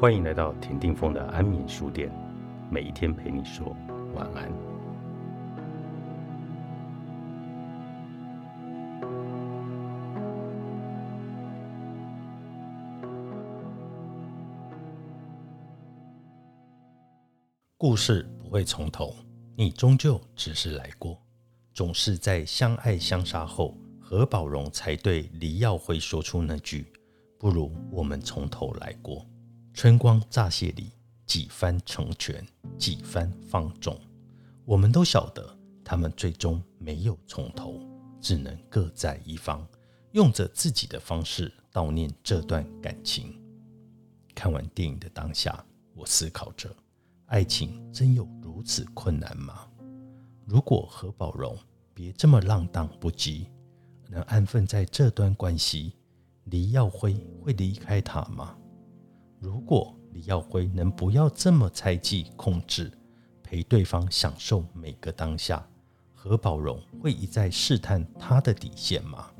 欢迎来到田定峰的安眠书店，每一天陪你说晚安。故事不会从头，你终究只是来过。总是在相爱相杀后，何宝荣才对黎耀辉说出那句：“不如我们从头来过。”春光乍泄里，几番成全，几番放纵。我们都晓得，他们最终没有从头，只能各在一方，用着自己的方式悼念这段感情。看完电影的当下，我思考着：爱情真有如此困难吗？如果何宝荣别这么浪荡不羁，能安分在这段关系，黎耀辉会离开他吗？如果李耀辉能不要这么猜忌控制，陪对方享受每个当下，何宝荣会一再试探他的底线吗？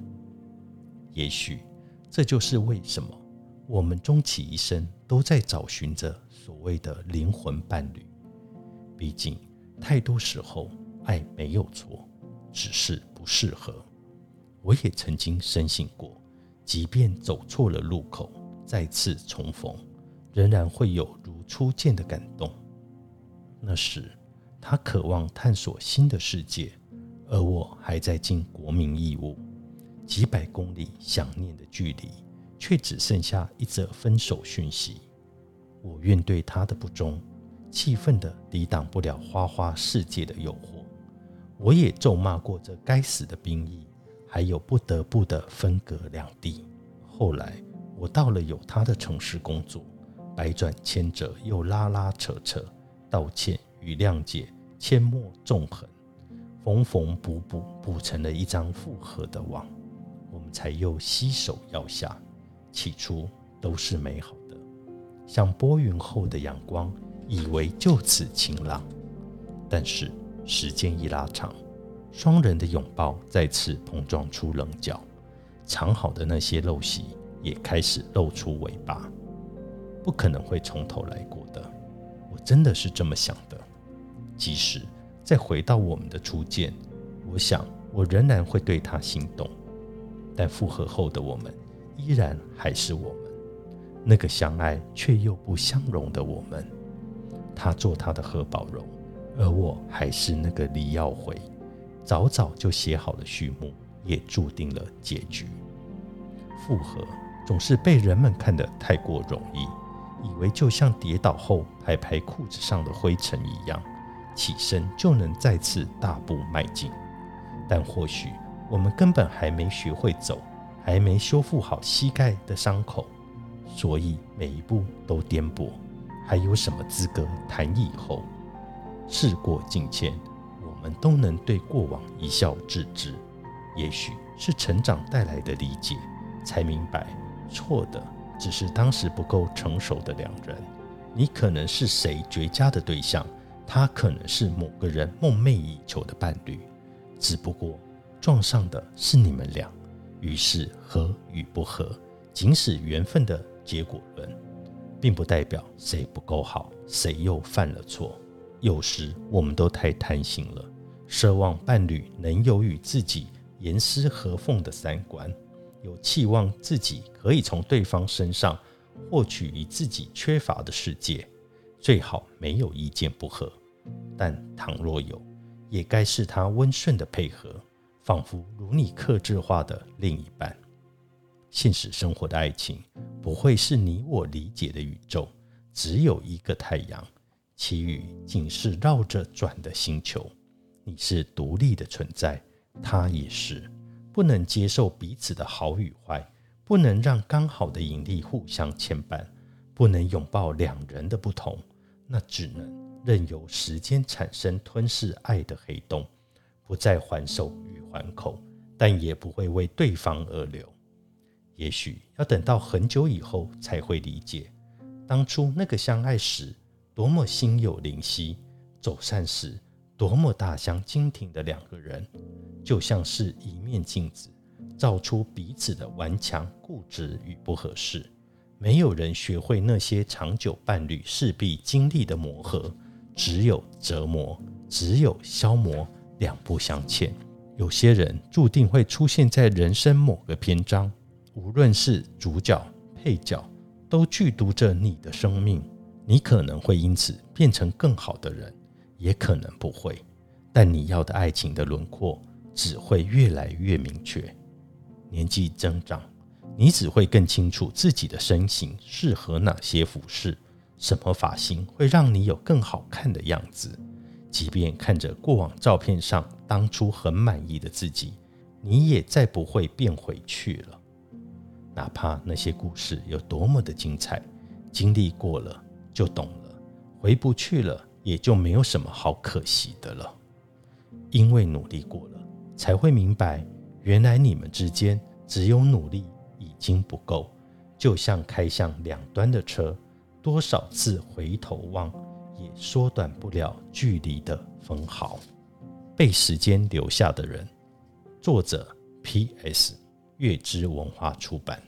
也许这就是为什么我们终其一生都在找寻着所谓的灵魂伴侣。毕竟太多时候爱没有错，只是不适合。我也曾经深信过，即便走错了路口，再次重逢。仍然会有如初见的感动。那时，他渴望探索新的世界，而我还在尽国民义务。几百公里想念的距离，却只剩下一则分手讯息。我愿对他的不忠，气愤的抵挡不了花花世界的诱惑。我也咒骂过这该死的兵役，还有不得不的分隔两地。后来，我到了有他的城市工作。百转千折，又拉拉扯扯，道歉与谅解，阡陌纵横，缝缝补补，补成了一张复合的网，我们才又携手要下。起初都是美好的，像拨云后的阳光，以为就此晴朗。但是时间一拉长，双人的拥抱再次碰撞出棱角，藏好的那些陋习也开始露出尾巴。不可能会从头来过的，我真的是这么想的。即使再回到我们的初见，我想我仍然会对他心动。但复合后的我们，依然还是我们，那个相爱却又不相容的我们。他做他的何宝荣，而我还是那个李耀辉。早早就写好了序幕，也注定了结局。复合总是被人们看得太过容易。以为就像跌倒后拍拍裤子上的灰尘一样，起身就能再次大步迈进。但或许我们根本还没学会走，还没修复好膝盖的伤口，所以每一步都颠簸，还有什么资格谈以后？事过境迁，我们都能对过往一笑置之。也许是成长带来的理解，才明白错的。只是当时不够成熟的两人，你可能是谁绝佳的对象，他可能是某个人梦寐以求的伴侣，只不过撞上的是你们俩，于是合与不合，仅是缘分的结果论，并不代表谁不够好，谁又犯了错。有时我们都太贪心了，奢望伴侣能有与自己严丝合缝的三观。有期望自己可以从对方身上获取与自己缺乏的世界，最好没有意见不合，但倘若有，也该是他温顺的配合，仿佛如你克制化的另一半。现实生活的爱情不会是你我理解的宇宙，只有一个太阳，其余仅是绕着转的星球。你是独立的存在，他也是。不能接受彼此的好与坏，不能让刚好的引力互相牵绊，不能拥抱两人的不同，那只能任由时间产生吞噬爱的黑洞，不再还手与还口，但也不会为对方而流。也许要等到很久以后才会理解，当初那个相爱时多么心有灵犀，走散时。多么大相径庭的两个人，就像是一面镜子，照出彼此的顽强、固执与不合适。没有人学会那些长久伴侣势必经历的磨合，只有折磨，只有消磨，两不相欠。有些人注定会出现在人生某个篇章，无论是主角、配角，都剧毒着你的生命。你可能会因此变成更好的人，也可能不会。但你要的爱情的轮廓只会越来越明确。年纪增长，你只会更清楚自己的身形适合哪些服饰，什么发型会让你有更好看的样子。即便看着过往照片上当初很满意的自己，你也再不会变回去了。哪怕那些故事有多么的精彩，经历过了就懂了，回不去了也就没有什么好可惜的了。因为努力过了，才会明白，原来你们之间只有努力已经不够。就像开向两端的车，多少次回头望，也缩短不了距离的分毫。被时间留下的人，作者 P.S. 月之文化出版。